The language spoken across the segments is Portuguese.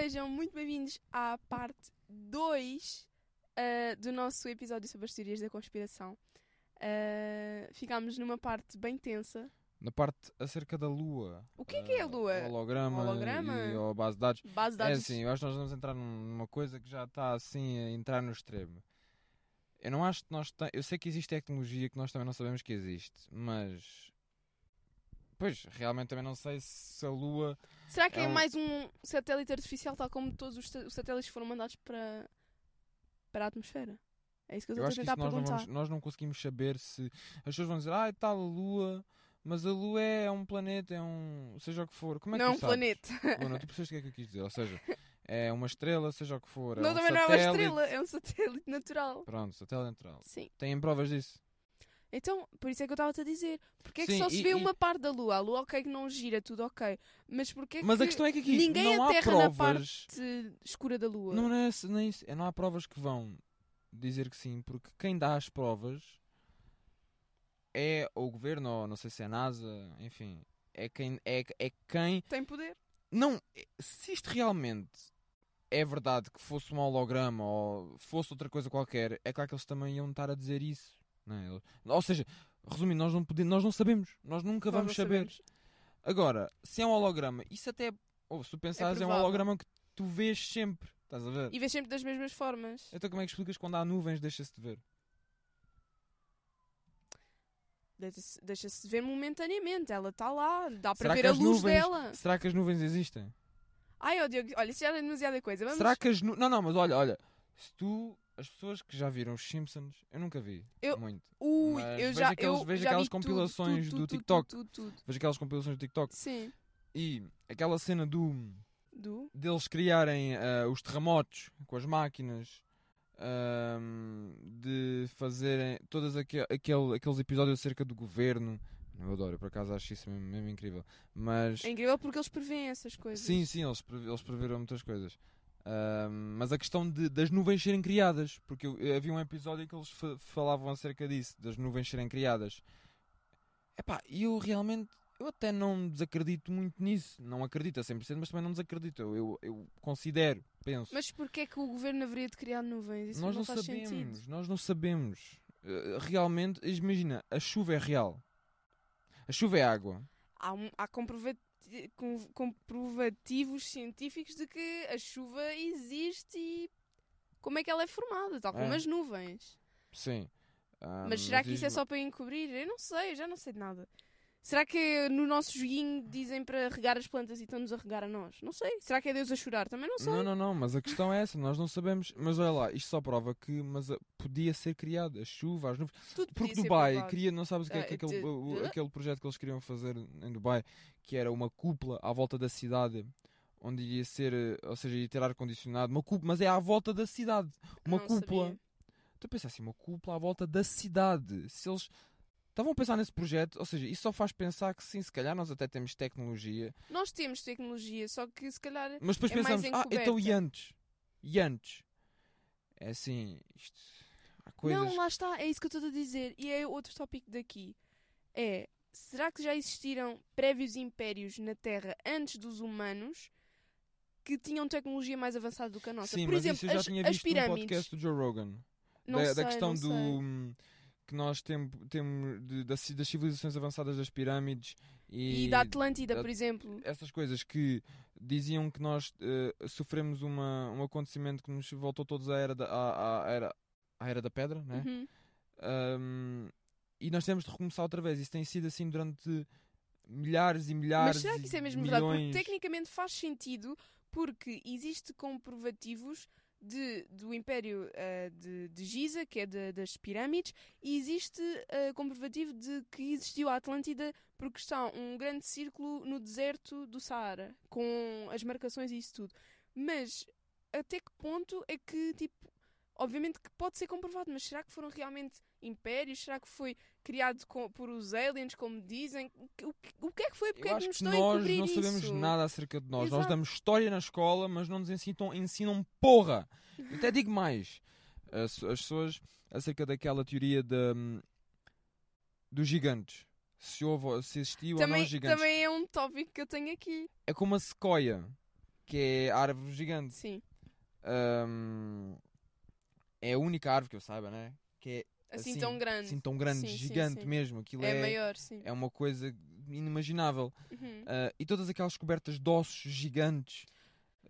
sejam muito bem-vindos à parte 2 uh, do nosso episódio sobre as teorias da conspiração. Uh, ficámos numa parte bem tensa. Na parte acerca da Lua. O que é que é a uh, Lua? Holograma, Holograma? e ou base de dados. Base de É dados. assim, eu acho que nós vamos entrar numa coisa que já está assim a entrar no extremo. Eu não acho que nós. Eu sei que existe tecnologia que nós também não sabemos que existe, mas. Pois, realmente também não sei se a Lua. Será que é, é um- mais um satélite artificial, tal como todos os, sa- os satélites foram mandados para, para a atmosfera? É isso que eu estou a tentar nós não, perguntar. vamos, nós não conseguimos saber se. As pessoas vão dizer, ah, tal a Lua, mas a Lua é um planeta, é um. seja o que for. Como é que não é um sabes? planeta. Luna, tu percebes o que é que eu quis dizer? Ou seja, é uma estrela, seja o que for. não, é um também não é uma satélite. estrela, é um satélite natural. Pronto, satélite natural. Sim. Têm provas disso? Então, por isso é que eu estava-te a dizer. Porque é que Sim, só se e- vê e- uma parte da Lua? A Lua, ok, que não gira, tudo ok. Mas porque é Mas que a questão é que aqui ninguém não há aterra na provas. parte escura da Lua? Não, não é, esse- não é isso. É, não há provas que vão dizer que sim, porque quem dá as provas é o governo, ou não sei se é a NASA, enfim. É quem. É, é quem. Tem poder. Não, se isto realmente é verdade que fosse um holograma ou fosse outra coisa qualquer, é claro que eles também iam estar a dizer isso. Não é? Ou seja, resumindo, nós não, podemos, nós não sabemos. Nós nunca vamos saber. sabemos. Agora, se é um holograma, isso até. Ou se tu pensares, é, um provável. holograma que tu vês sempre. Estás a ver? E vês sempre das mesmas formas. Então como é que explicas quando há nuvens deixa-se de ver? Deixa-se deixa-se ver momentaneamente. Ela está lá. Dá para ver a luz nuvens- dela. Será que as nuvens existem? Ai, ó Diogo, olha, isso já é demasiada coisa. Vamos... Será que as nuvens. Não, não, mas olha, olha. Se tu. As pessoas que já viram os Simpsons, eu nunca vi Eu- muito. Ui, Mas eu vejo já, aqueles- eu vejo já aquelas vi tudo, compilações tudo, do TikTok. Tudo. Vejo aquelas compilações do TikTok Sim. e aquela cena do. Do? deles criarem ah, os terremotos com as máquinas. ahm, de fazerem todos aque- aquele, aqueles episódios acerca do governo. Eu adoro, eu por acaso acho isso mesmo, mesmo incrível. Mas É incrível porque eles prevêem essas coisas. Sim, sim, eles, eles preveram muitas coisas. Mas a questão de- das nuvens serem criadas, porque eu- eu- havia um episódio que eles fa- falavam acerca disso, das nuvens serem criadas. Epá, e eu realmente, eu até não desacredito muito nisso. Não acredito a 100%, mas também não desacredito. Eu, eu, eu considero, penso. Mas porquê é que o governo haveria de criar nuvens? Isso nós não, não, sabemos, sentido. nós não sabemos. Eh, realmente, imagina, a chuva é real. A chuva é água. Há, um- há comprovativos científicos de que a chuva existe e como é que ela é formada, tal como É. as nuvens. Sim. Ah, Mas será que isso é só para encobrir? Eu não sei, eu já não sei de nada. Será que no nosso joguinho dizem para regar as plantas e estão-nos a regar a nós? Não sei. Será que é Deus a chorar? Também não sei. Não, não, não, mas a questão é essa, nós não sabemos. Mas olha lá, isto só prova que mas, ah, podia ser criado a chuva, as nuvens. Tudo Porque Dubai queria, não sabes o que é que Ah, aquele, aquele projeto que eles queriam fazer em Dubai, que era uma cúpula à volta da cidade, onde ia ser, eh, ou seja, ia ter ar-condicionado, uma cúpula, mas é à volta da cidade, uma Não cúpula. sabia. Tu a pensar assim, uma cúpula à volta da cidade. Se eles estavam a pensar nesse projeto, ou seja, isso só faz pensar que sim, se calhar nós até temos tecnologia, Nós temos tecnologia, só que se calhar mas depois É pensamos, ah, então e antes? E antes? É assim, isto. Há coisas. Não, lá está, é isso que eu estou a dizer. E é outro tópico daqui. É, será que já existiram prévios impérios na Terra antes dos humanos que tinham tecnologia mais avançada do que a nossa? Sim, Por mas exemplo, isso eu já as, tinha visto no pirâmides. podcast do Joe Rogan. Não da, sei, da questão do sei. Que nós temos tem, das, das civilizações avançadas das pirâmides e, E da Atlântida, da- por exemplo. essas coisas que diziam que nós eh, sofremos uma, um acontecimento que nos voltou todos à era da, à, à era, à era da pedra, né? Uhum. Um, e nós temos de recomeçar outra vez. Isso tem sido assim durante milhares e milhares Mas será que isso é mesmo verdade? milhões. Porque tecnicamente faz sentido, porque existe comprovativos de, do Império eh, de, de Giza, que é da- das pirâmides, e existe eh, comprovativo de que existiu a Atlântida, porque está um grande círculo no deserto do Saara, com as marcações e isso tudo. Mas até que ponto é que, tipo, obviamente que pode ser comprovado, mas será que foram realmente impérios? Será que foi criado com- por os aliens, como dizem? O, que- o que- que é que foi? Porque Eu é que acho nos que a nós não sabemos isso? nada acerca de nós. Nós Exato. damos história na escola, mas não nos ensinam, ensinam porra. Eu até digo mais. As, as pessoas, acerca daquela teoria de, hum, dos gigantes. Se, houve, se existiu ou Também, não gigantes. também é um tópico que eu tenho aqui. É como a sequoia. que é a árvore gigante. Sim. Ahm, é a única árvore que eu saiba, né? Que é Assim, Assim, tão grande. assim tão grande, Sim, sim, gigante sim. mesmo. Aquilo é, é, maior, sim. é uma coisa inimaginável. Uhum. Ah, e todas aquelas cobertas de ossos gigantes.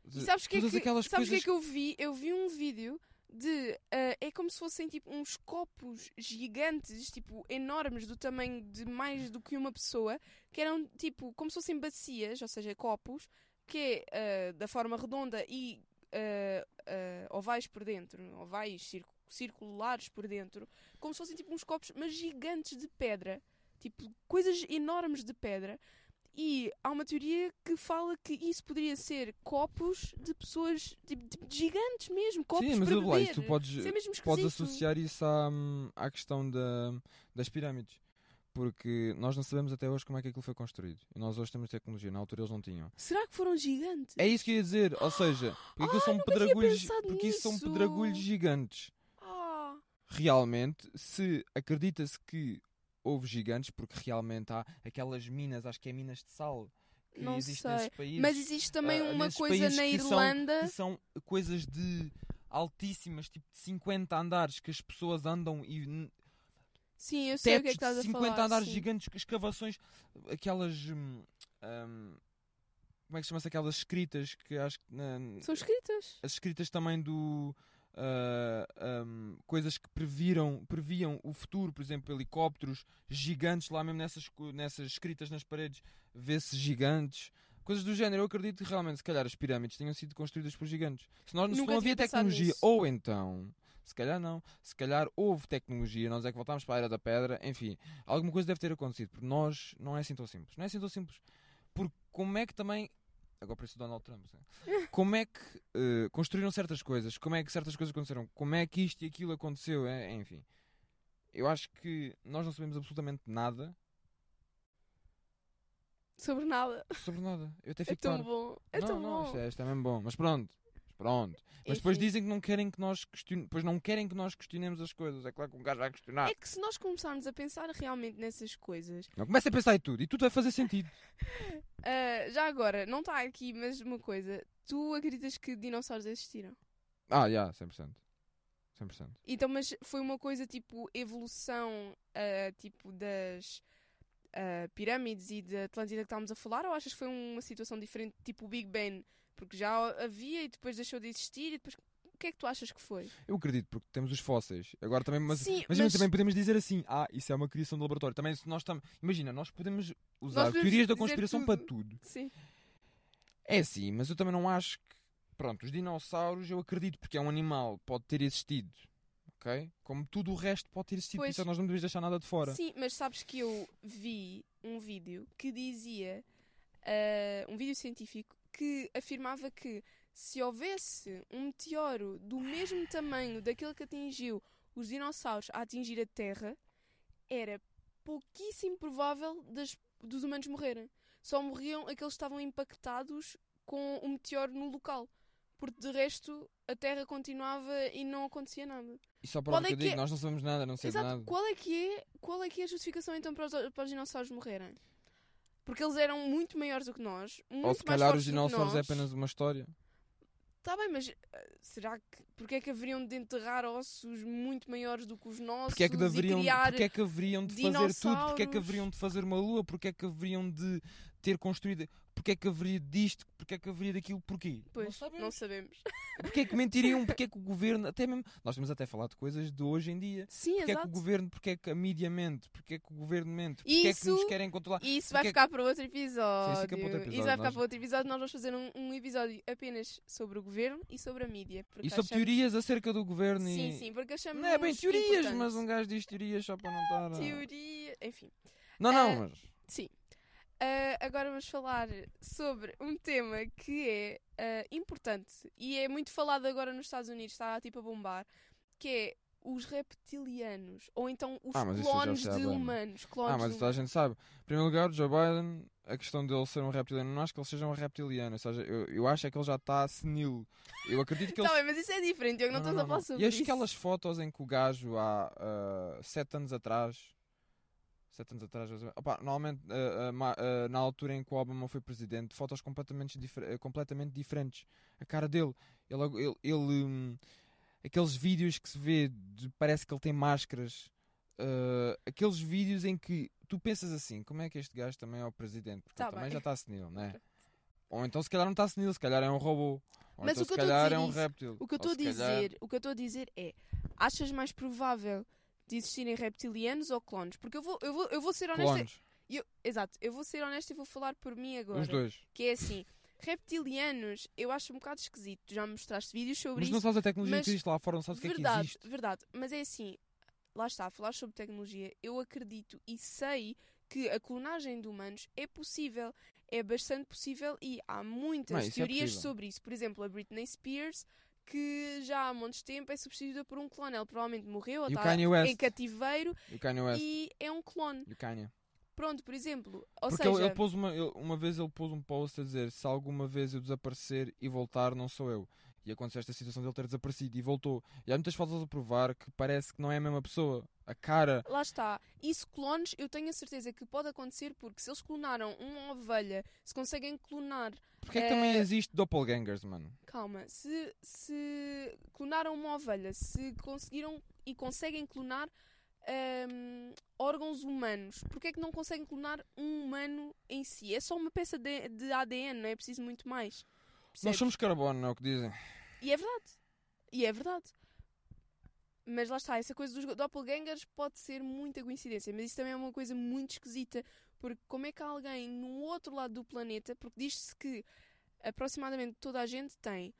E sabes o que, é que, sabes o que é coisas que eu vi? Eu vi um vídeo de. ah, é como se fossem tipo uns copos gigantes, tipo enormes, do tamanho de mais do que uma pessoa, que eram tipo como se fossem bacias, ou seja, copos, que é ah, da forma redonda e ah, ovais por dentro, ovais circu- circulares por dentro, como se fossem tipo uns copos, mas gigantes de pedra, tipo coisas enormes de pedra. E há uma teoria que fala que isso poderia ser copos de pessoas tipo, tipo, gigantes mesmo, copos Sim, mas para beber. tu podes, é podes associar isso à, à questão da, das pirâmides. Porque nós não sabemos até hoje como é que aquilo foi construído. E nós hoje temos tecnologia, na altura eles não tinham. Será que foram gigantes? É isso que eu ia dizer, ou seja, porque aquilo Ah, são pensado porque isso são nisso. pedregulhos gigantes. Realmente, se acredita-se que houve gigantes, porque realmente há aquelas minas, acho que é minas de sal, que Não existem sei. nesses países. mas existe também ah, uma coisa na que são- Irlanda. que são coisas de altíssimas, tipo de 50 andares, que as pessoas andam e Sim, eu sei o que é que estás a 50 falar. andares sim. gigantes, aquelas, aquelas, hum, hum, como é que se chama-se aquelas escritas que acho que São escritas. as escritas também do ah, hum, coisas que previram, previam o futuro, por exemplo, helicópteros gigantes lá mesmo nessas, nessas escritas nas paredes, vê-se gigantes. Coisas do género, eu acredito que realmente, se calhar, as pirâmides tenham sido construídas por gigantes. Se, nós, não havia tecnologia, nisso. ou então, se calhar não, se calhar houve tecnologia, nós é que voltámos para a era da pedra, enfim, alguma coisa deve ter acontecido, porque nós não é assim tão simples. Não é assim tão simples. Porque como é que também. Agora parece o Donald Trump. Como é que eh, construíram certas coisas? Como é que certas coisas aconteceram? Como é que isto e aquilo aconteceu? É, enfim. Eu acho que nós não sabemos absolutamente nada Sobre nada. sobre nada. Eu até É fico tão parvo. bom. É não, tão não, bom. isto é, isto é mesmo bom. Mas pronto. Pronto. Mas depois dizem que não querem que nós questionemos. Depois não querem que nós questionemos as coisas. É claro que um gajo vai questionar. É que se nós começarmos a pensar realmente nessas coisas, Não, começa a pensar em tudo. E tudo vai fazer sentido. ah, já agora, não está aqui, mas uma coisa, tu acreditas que dinossauros existiram? Ah, já, 100%. 100%. Então, mas foi uma coisa tipo evolução, ah, tipo das ah, pirâmides e da Atlântida que estávamos a falar, ou achas que foi uma situação diferente, tipo o Big Bang? Porque já havia e depois deixou de existir e depois. O que é que tu achas que foi? Eu acredito, porque temos os fósseis. Agora também, mas, Sim, mas, mas- também podemos dizer assim: ah, isso é uma criação de laboratório. Também, se nós estamos. Imagina, nós podemos usar podemos teorias da conspiração tudo. para tudo. Sim. É sim, mas eu também não acho que. Pronto, os dinossauros eu acredito, porque é um animal, pode ter existido. Ok? Como tudo o resto pode ter existido, por Pois. isso é nós não devemos deixar nada de fora. Sim, mas sabes que eu vi um vídeo que dizia, ah, um vídeo científico, que afirmava que se houvesse um meteoro do mesmo tamanho daquele que atingiu os dinossauros a atingir a Terra, era pouquíssimo provável das- dos humanos morrerem. Só morriam aqueles que estavam impactados com o meteoro no local. Porque de resto a Terra continuava e não acontecia nada. E só para o é que eu digo, é- nós não sabemos nada, não sei Exato. nada. Qual é que é, qual é que é a justificação então para os, para os dinossauros morrerem? Porque eles eram muito maiores do que nós, muito Ou se mais calhar os dinossauros é apenas uma história. Tá bem, mas eh, será que porque é que haveriam de enterrar ossos muito maiores do que os nossos Porque é que deveriam, porque é que haveriam de fazer tudo? Porque é que haveriam de fazer uma lua? Porque é que haveriam de ter construído? Porque é que haveria disto? Porque é que haveria daquilo? Porquê? não Pois, sabemos. não sabemos. Porque é que mentiriam? Porque é que o governo, até mesmo, nós temos até falado de coisas de hoje em dia. Sim, Porque é que exato. o governo, porque é que a mídia mente? Porque é que o governo mente? Porque é que nos Isso- querem controlar? Isso vai é- ficar para outro episódio. Sim, fica para outro Isso episódio, vai ficar nós- para outro episódio. Nós vamos fazer um, um episódio apenas sobre o governo e sobre a mídia. E sobre achamos- teorias acerca do governo Sim, e... sim, porque achamos. Não é bem teorias, importante. mas um gajo diz teorias só para não estar... a- Teoria. Enfim. Não, não, Ah, mas... Sim. Ah, agora vamos falar sobre um tema que é ah, importante e é muito falado agora nos Estados Unidos, está tipo a bombar, que é os reptilianos, ou então os Ah, isso clones de bem. humanos. Clones Ah, mas isso toda a gente sabe. Em primeiro lugar, Joe Biden, a questão dele ser um reptiliano, não acho que ele seja um reptiliano. Ou seja, eu, eu acho é que ele já está senil. Eu acredito que ele. Tá bem, mas isso é diferente, eu não estou a falar sobre E isso. aquelas fotos em que o gajo há ah, sete anos atrás, sete anos atrás. Opa, normalmente, ah, ma- ah, na altura em que o Obama foi presidente, fotos completamente, difer- eh, completamente diferentes. A cara dele, ele, ele, ele, hum, aqueles vídeos que se vê, de- parece que ele tem máscaras. ah, aqueles vídeos em que tu pensas assim: como é que este gajo também é o presidente? Porque Tá ele também já está senil, não é? Ou então, se calhar, não está senil, se calhar é um robô. Ou Mas então, o que se eu calhar dizer é um isso- réptil. O que eu Ou estou a se calhar- dizer, o que eu estou a dizer é, achas mais provável de existirem reptilianos ou clones? Porque eu vou, eu vou, eu vou ser honesta. Clones, eu- exato, eu vou ser honesta e vou falar por mim agora. os dois. Que é assim, reptilianos, eu acho um bocado esquisito. Tu já me mostraste vídeos sobre Mas isso. não sabes a tecnologia mas- que existe lá fora, não sabes o que é que verdade, existe. verdade. Mas é assim, lá está, falar sobre tecnologia, eu acredito e sei que a clonagem de humanos é possível. É bastante possível e há muitas Não, é teorias possível. sobre isso. Por exemplo, a Britney Spears, que já há montes de tempo é substituída por um clone. Ela provavelmente morreu ou o está em cativeiro E é um clone. Pronto, por exemplo. Ou Porque seja, ele, ele pôs uma, ele- uma vez ele pôs um post a dizer se alguma vez eu desaparecer e voltar, não sou eu. E aconteceu esta situação de ele ter desaparecido e voltou. E há muitas fotos a provar que parece que não é a mesma pessoa. A cara. Lá está. Isso clones, eu tenho a certeza que pode acontecer porque se eles clonaram uma ovelha, se conseguem clonar Porquê é que também Eh, existe doppelgangers, mano? Calma, se, se clonaram uma ovelha, se conseguiram e conseguem clonar hum, órgãos humanos, porquê é que não conseguem clonar um humano em si? É só uma peça de, de ADN, não é preciso muito mais. Nós Percebes? somos carbono, não é o que dizem. E é verdade. E é verdade. Mas lá está, essa coisa dos doppelgangers pode ser muita coincidência, mas isso também é uma coisa muito esquisita, porque como é que alguém no outro lado do planeta, porque diz-se que aproximadamente toda a gente tem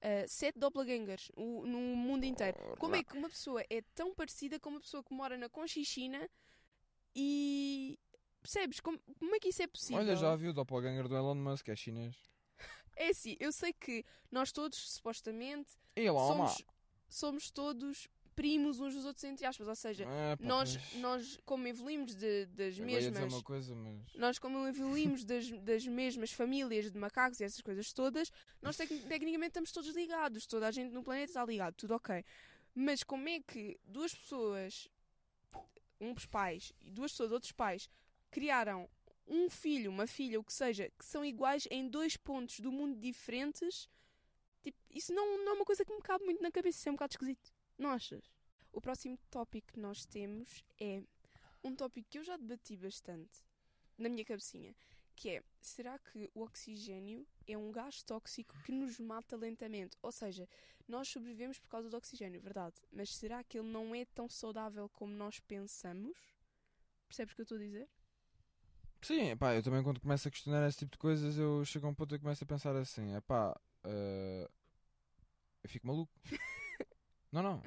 ah, sete doppelgangers o- no mundo inteiro. Como é que uma pessoa é tão parecida com uma pessoa que mora na Conchichina e. Percebes? Como, como é que isso é possível? Olha, já viu o doppelganger do Elon Musk, é chinês. É assim, eu sei que nós todos, supostamente, somos, somos todos primos uns dos outros, entre aspas. Ou seja, É, pá, nós, pois. nós como evoluímos de- das dizer mesmas. uma coisa, mas. Nós, como evoluímos das, das mesmas famílias de macacos e essas coisas todas, nós tec- tecnicamente estamos todos ligados. Toda a gente no planeta está ligado, tudo ok. Mas como é que duas pessoas, uns pais e duas pessoas, outros pais, criaram um filho, uma filha, o que seja, que são iguais em dois pontos do mundo diferentes? Tipo, isso não, não é uma coisa que me cabe muito na cabeça, isso é um bocado esquisito. Não achas? O próximo tópico que nós temos é um tópico que eu já debati bastante na minha cabecinha, que é, será que o oxigênio é um gás tóxico que nos mata lentamente? Ou seja, nós sobrevivemos por causa do oxigênio, verdade, mas será que ele não é tão saudável como nós pensamos? Percebes o que eu estou a dizer? Sim, pá, eu também quando começo a questionar esse tipo de coisas, eu chego a um ponto e começo a pensar assim, é pá, eu fico maluco. não, não.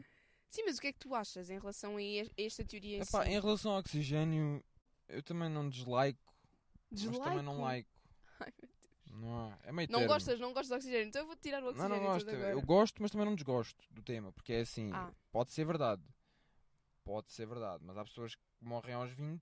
Sim, mas o que é que tu achas em relação a es- esta teoria em Epá, si? em relação ao oxigênio, eu também não dislike, mas também não like. Ai, meu Deus. Não, é meio Não termo. gostas, não gostas de oxigênio, então eu vou tirar o Não, oxigênio não gosto. todo agora. Eu gosto, mas também não desgosto do tema, porque é assim, Ah. pode ser verdade. Pode ser verdade, mas há pessoas que morrem aos 20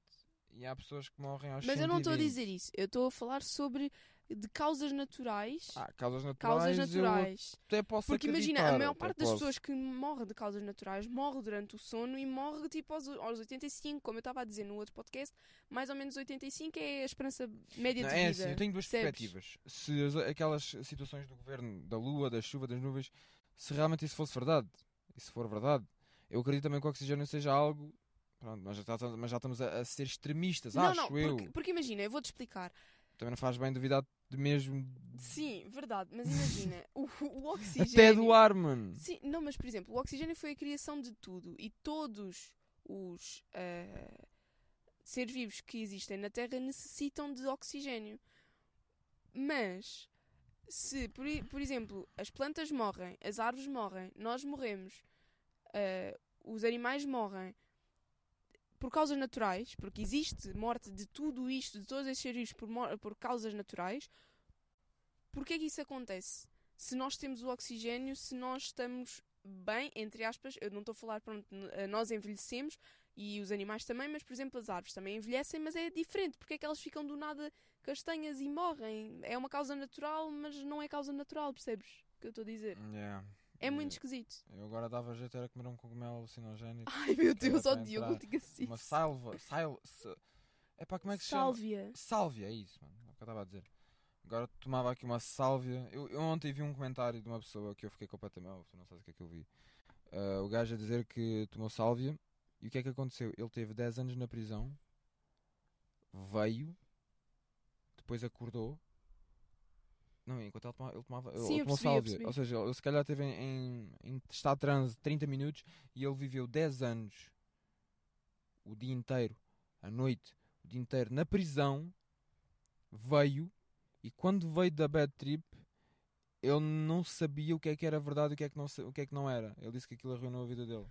e há pessoas que morrem aos Mas eu não estou a 120. dizer isso, eu estou a falar sobre de causas naturais. Ah, causas naturais. causas naturais. até posso Porque imagina, a maior parte das posso. pessoas que morre de causas naturais morre durante o sono e morre tipo aos, aos 85, como eu estava a dizer no outro podcast, mais ou menos 85 é a esperança média Não, de é vida. assim, eu tenho duas percebes? perspectivas. Se as- aquelas situações do governo, da lua, da chuva, das nuvens, se realmente isso fosse verdade, e se for verdade, eu acredito também que o oxigênio seja algo. Pronto, mas já, tá- mas já estamos a, a ser extremistas, Não, acho não, eu. porque, porque imagina, eu vou-te explicar. Também não faz bem duvidar de mesmo. Sim, verdade, mas imagina, o, o oxigênio. Até do ar, mano. Sim, não, mas por exemplo, o oxigênio foi a criação de tudo e todos os ah, seres vivos que existem na Terra necessitam de oxigênio. Mas se, por, por exemplo, as plantas morrem, as árvores morrem, nós morremos, ah, os animais morrem por causas naturais, porque existe morte de tudo isto, de todos estes seres por, por causas naturais, porquê é que isso acontece? se nós temos o oxigênio, se nós estamos bem, entre aspas, eu não estou a falar, pronto, eh, nós envelhecemos e os animais também, mas por exemplo as árvores também envelhecem, mas é diferente, porque é que elas ficam do nada castanhas e morrem? É uma causa natural, mas não é causa natural, percebes o que eu estou a dizer? Yeah. É muito esquisito. Eu agora dava jeito era comer um cogumelo alucinogénico. Ai meu Deus, ó Diogo, digas isso. Uma salva. Sil, é pá, como é que se chama? Sálvia. Sálvia, é isso, mano. É o que eu estava a dizer. Agora tomava aqui uma sálvia. Eu, eu ontem vi um comentário de uma pessoa que eu fiquei completamente. Oh, tu não sabes o que é que eu vi. Ah, o gajo a dizer que tomou sálvia. E o que é que aconteceu? Ele teve 10 anos na prisão. Veio. Depois acordou. Não, enquanto ele tomava, ele tomava ele Sim, eu tomou percebi, sálvia. Ou seja, ele se calhar teve em, em, em estado de transe 30 minutos e ele viveu 10 anos. O dia inteiro. A noite. O dia inteiro na prisão veio e quando veio da bad trip ele não sabia o que é que era verdade e o que é que não, o que é que não era. Ele disse que aquilo arruinou a vida dele.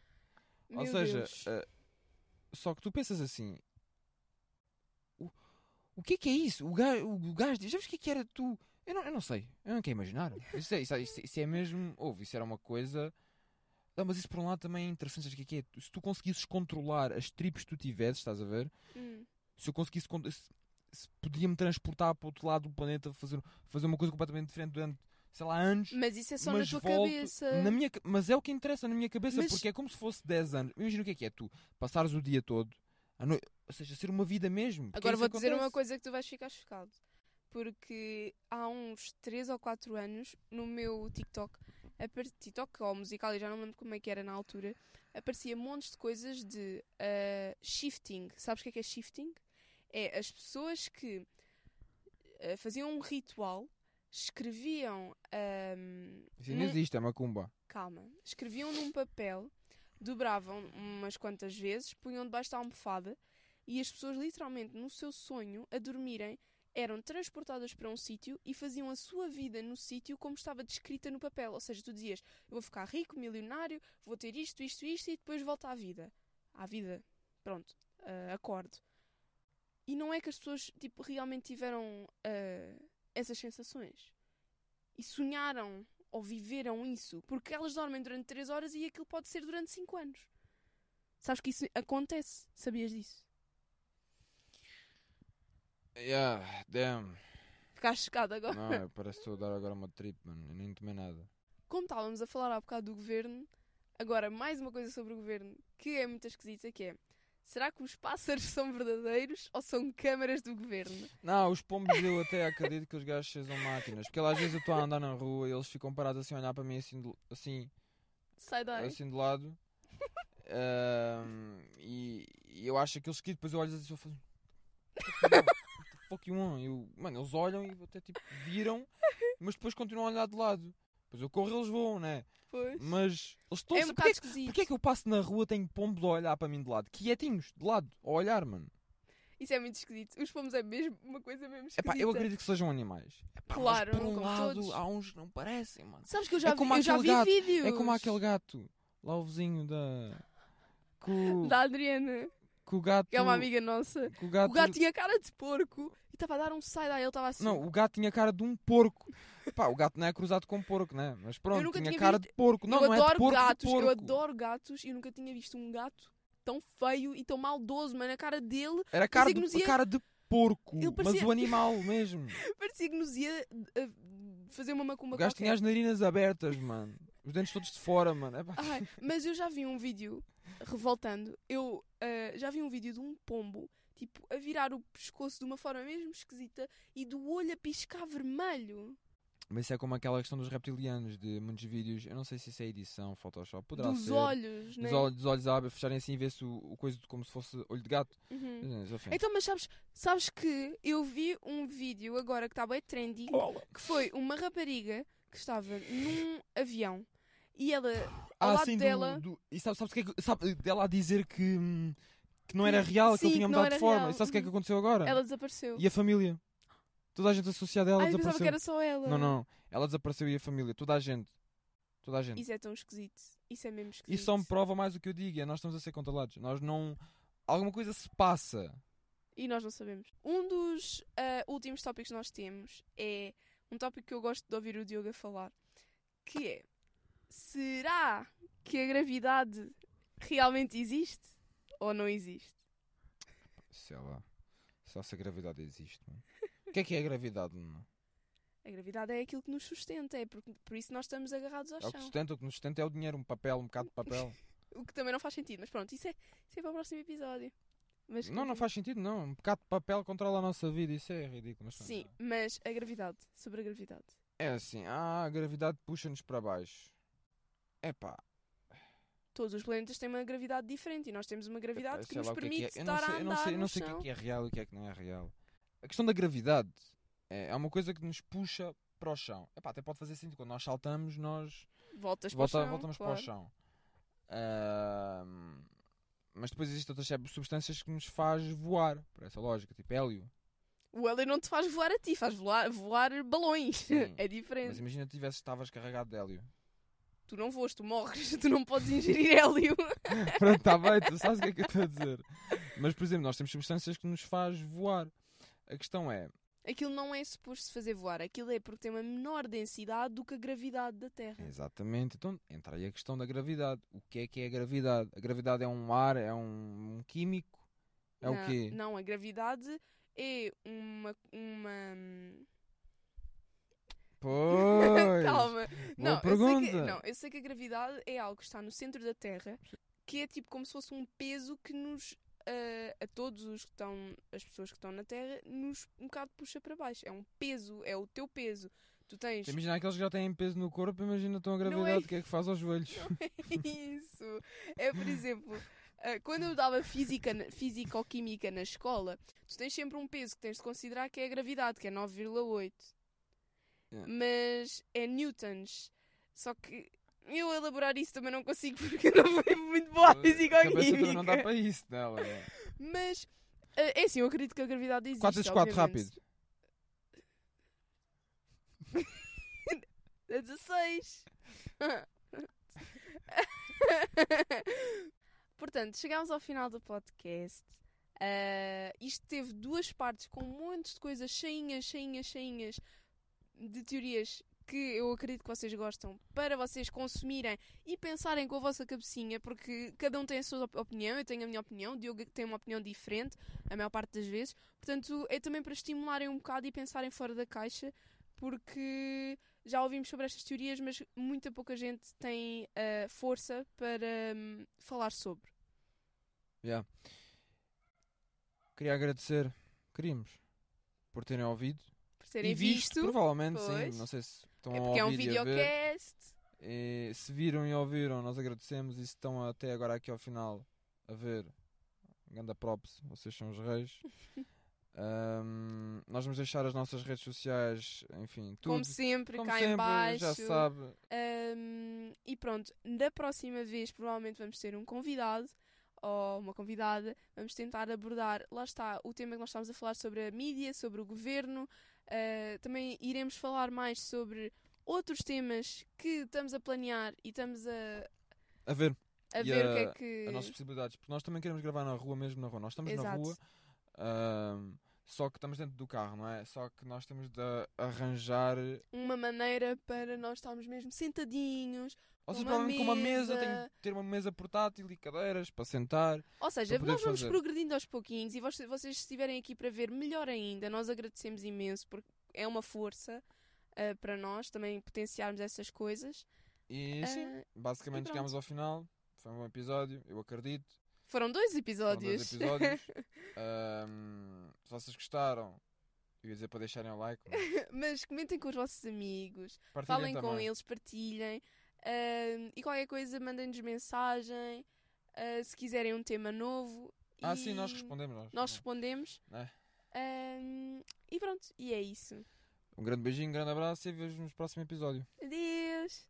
Ou Meu seja, Deus. eh, só que tu pensas assim: o, o que é que é isso? O gajo, o gajo diz: o que é que era tu? Eu não, eu não sei, eu não quero imaginar. Isso é, isso, é- isso é- é mesmo. Ouve, isso era uma coisa. Não, mas isso por um lado também é interessante. Sabes o que é é? Se tu conseguisses controlar as tripes que tu tivesses, estás a ver? Hum. se eu conseguisse con- se, se podia me transportar para o outro lado do planeta fazer, fazer uma coisa completamente diferente durante sei lá anos Mas isso é só na tua volto cabeça. na minha mas é o que interessa na minha cabeça Mas- porque é como se fosse 10 anos imagina o que é que é tu passares o dia todo a noi- ou seja ser uma vida mesmo porque Agora vou dizer uma acontece. coisa que tu vais ficar chocado. Porque há uns 3 ou 4 anos, no meu TikTok, TikTok ou musical, eu já não me lembro como é que era na altura, aparecia montes de coisas de ah, shifting. Sabes o que é que é shifting? É as pessoas que ah, faziam um ritual, escreviam. ahm, isso não num- existe é macumba calma, escreviam num papel, dobravam umas quantas vezes, punham debaixo da almofada e as pessoas literalmente no seu sonho a dormirem eram transportadas para um sítio e faziam a sua vida no sítio como estava descrita no papel. Ou seja, tu dizias, eu vou ficar rico, milionário, vou ter isto, isto, isto e depois volto à vida. À vida. Pronto. ah, acordo. E não é que as pessoas tipo, realmente tiveram ah, essas sensações. E sonharam ou viveram isso. Porque elas dormem durante 3 horas e aquilo pode ser durante 5 anos. Sabes que isso acontece? Sabias disso? Yeah damn Ficaste chocado agora. não é, parece que estou a dar agora uma trip mano eu nem tomei nada Como estávamos a falar há bocado do governo, agora mais uma coisa sobre o governo que é muito esquisita, que é será que os pássaros são verdadeiros ou são câmaras do governo? não os pombos eu até acredito que os gajos sejam máquinas porque às vezes eu estou a andar na rua e eles ficam parados assim a olhar para mim assim de- assim Sai daí. assim de lado. Ahm, e, e eu acho aqueles que depois eu olho assim e eu faço. Fuck you want? Eu, mano, eles olham e até tipo viram, mas depois continuam a olhar de lado. Depois eu corro e eles voam, né? Pois. Mas eles estão É um porquê, bocado é que- esquisito. porquê é que eu passo na rua tenho pombos a olhar para mim de lado? Quietinhos, de lado, a olhar, mano. Isso é muito esquisito. Os pomos é mesmo uma coisa mesmo esquisita. Epá, eu acredito que sejam animais. Epá, mas Claro, por não um como lado, todos. há uns que não parecem, mano. Sabes que eu já É vi, eu já vi gato. vídeos. É como aquele gato, lá o vizinho da. Da Adriana, que o gato. que é uma amiga nossa. que o gato, O gato tinha cara de porco e estava a dar um side Ele estava assim. Não, o gato tinha cara de um porco. Pá, o gato não é cruzado com porco, né? Mas pronto, nunca tinha tinha cara visto- de porco. Não, eu não é adoro porco, de gatos, eu porco. adoro gatos e eu nunca tinha visto um gato tão feio e tão maldoso, mano. A cara dele Era cara parecia de, ia- cara de porco, Ele mas parecia- o animal mesmo. parecia que nos ia uh, fazer uma macumba O gajo tinha as narinas abertas, mano. Os dentes todos de fora, mano. É. Ai, mas eu já vi um vídeo, revoltando, eu uh, já vi um vídeo de um pombo, tipo, a virar o pescoço de uma forma mesmo esquisita e do olho a piscar vermelho. Mas isso é como aquela questão dos reptilianos, de muitos vídeos. Eu não sei se isso é edição, Photoshop. Poderá dos ser. olhos, né? Dos olhos, dos olhos a fecharem assim e ver-se o, o coisa de- como se fosse olho de gato. Uhum. Mas, enfim. Então, mas sabes, sabes que eu vi um vídeo agora que está bem trendy, que foi uma rapariga que estava num avião e ela, ao lado sim, do- dela, do- e sabe, sabes o que é que. Sabe, dela a dizer que, hum, que não era real, que Sim, ele tinha que mudado de forma. real. E sabes o que é que Uhum. aconteceu agora? ela desapareceu. E a família. Toda a gente associada a ela Ai, eu pensava desapareceu. que era só ela. Não, não. Ela desapareceu e a família. Toda a gente. Toda a gente. Isso é tão esquisito. Isso é mesmo esquisito. Isso só me prova mais o que eu digo. É nós estamos a ser controlados. Nós não. Alguma coisa se passa. E nós não sabemos. Um dos ah, últimos tópicos que nós temos é um tópico que eu gosto de ouvir o Diogo a falar, que é será que a gravidade realmente existe ou não existe? Sei lá. Só se a gravidade existe, mano. O que é que é a gravidade, mano? A gravidade é aquilo que nos sustenta, é por, por isso nós estamos agarrados ao É o que chão. sustenta, o que nos sustenta é o dinheiro, um papel, um bocado de papel. O que também não faz sentido, mas pronto, isso é, isso é para o próximo episódio. Mas não, não faz sentido, não. Um bocado de papel controla a nossa vida, isso é ridículo. mas. Sim, mas a gravidade, sobre a gravidade. É assim, ah, a gravidade puxa-nos para baixo. Epá, Todos os planetas têm uma gravidade diferente e nós temos uma gravidade que sei nos o que é que permite é. Estar sei, a eu não andar sei, eu não sei o que é que é real e o que é que não é real. A questão da gravidade é, é uma coisa que nos puxa para o chão. Epá, até pode fazer sentido. Quando nós saltamos, nós Voltas para volta, o chão, voltamos claro. para o chão. Ahm, mas depois existem outras substâncias que nos faz voar, por essa lógica, tipo hélio. O hélio não te faz voar a ti, faz voar, voar balões. Sim, é diferente. Mas imagina que tivesse, estavas carregado de hélio. Tu não voas, tu morres, tu não podes ingerir hélio. Pronto, está bem, tu sabes o que é que eu estou a dizer. Mas, por exemplo, nós temos substâncias que nos faz voar. A questão é, Aquilo não é suposto fazer voar, aquilo é porque tem uma menor densidade do que a gravidade da Terra. exatamente, então entra aí a questão da gravidade. O que é que é a gravidade? A gravidade é um ar, é um, um químico? É não, o quê? Não, a gravidade é uma. uma... Pois! Calma. Boa Não eu, sei que, pergunta. não, eu sei que a gravidade é algo que está no centro da Terra, que é tipo como se fosse um peso que nos. ah, a todos os que estão, as pessoas que estão na Terra, nos um bocado puxa para baixo. É um peso, é o teu peso. Tu tens. Imagina aqueles que já têm peso no corpo, imagina então a é- gravidade, o que é que faz aos joelhos? Isso. É, por exemplo, ah, quando eu dava física, físico-química na escola, tu tens sempre um peso que tens de considerar que é a gravidade, que é 9,8. Yeah. Mas é newtons. Só que eu elaborar isso também não consigo porque eu não fui muito boa à A cabeça também não dá para isso dela. né? Mas ah, é assim, eu acredito que a gravidade existe. 4 vezes 4, obviamente. rápido. É 16. Portanto, chegámos ao final do podcast. Ah, isto teve duas partes com montes de coisas cheinhas, cheinhas, cheinhas de teorias que eu acredito que vocês gostam para vocês consumirem e pensarem com a vossa cabecinha, porque cada um tem a sua op- opinião, eu tenho a minha opinião, o Diogo tem uma opinião diferente, a maior parte das vezes. Portanto, é também para estimularem um bocado e pensarem fora da caixa, porque já ouvimos sobre estas teorias, mas muita pouca gente tem a força para hum, falar sobre. Yeah. Queria agradecer, queríamos, por terem ouvido. Terem e visto, provavelmente pois. sim. Não sei se estão é a porque é um ouvir a ver. videocast. E se viram e ouviram, nós agradecemos. E se estão até agora aqui ao final a ver, ganda props, vocês são os reis. Ahm, nós vamos deixar as nossas redes sociais, enfim, tudo. Como sempre, Como cá sempre, em baixo. já sabe. Um, e pronto, da próxima vez provavelmente vamos ter um convidado ou uma convidada. Vamos tentar abordar, lá está, o tema que nós estamos a falar sobre a mídia, sobre o governo. Uh, também iremos falar mais sobre outros temas que estamos a planear e estamos a, A ver a E ver o que a- é que. as nossas possibilidades, porque nós também queremos gravar na rua, mesmo na rua. Nós estamos na Exato. rua, ahm, só que estamos dentro do carro, não é? Só que nós temos de arranjar. Uma maneira para nós estarmos mesmo sentadinhos. Ou seja, provavelmente com uma mesa, tenho de ter uma mesa portátil e cadeiras para sentar. Ou seja, nós vamos fazer. progredindo aos pouquinhos e vocês, vocês estiverem aqui para ver, melhor ainda. Nós agradecemos imenso porque é uma força ah, para nós também potenciarmos essas coisas. E sim, Ah, basicamente pronto. chegámos ao final. Foi um bom episódio, eu acredito. foram dois Foram episódios. dois episódios. Ahm, se vocês gostaram, eu ia dizer para deixarem o like. mas Mas comentem com os vossos amigos, partilhem falem com também. eles, partilhem. ah, e qualquer coisa, mandem-nos mensagem. ah, se quiserem um tema novo. Ah, sim, nós respondemos. Nós Nós respondemos. É. Ah, e pronto, e é isso. Um grande beijinho, um grande abraço e vejo-nos no próximo episódio. Adeus!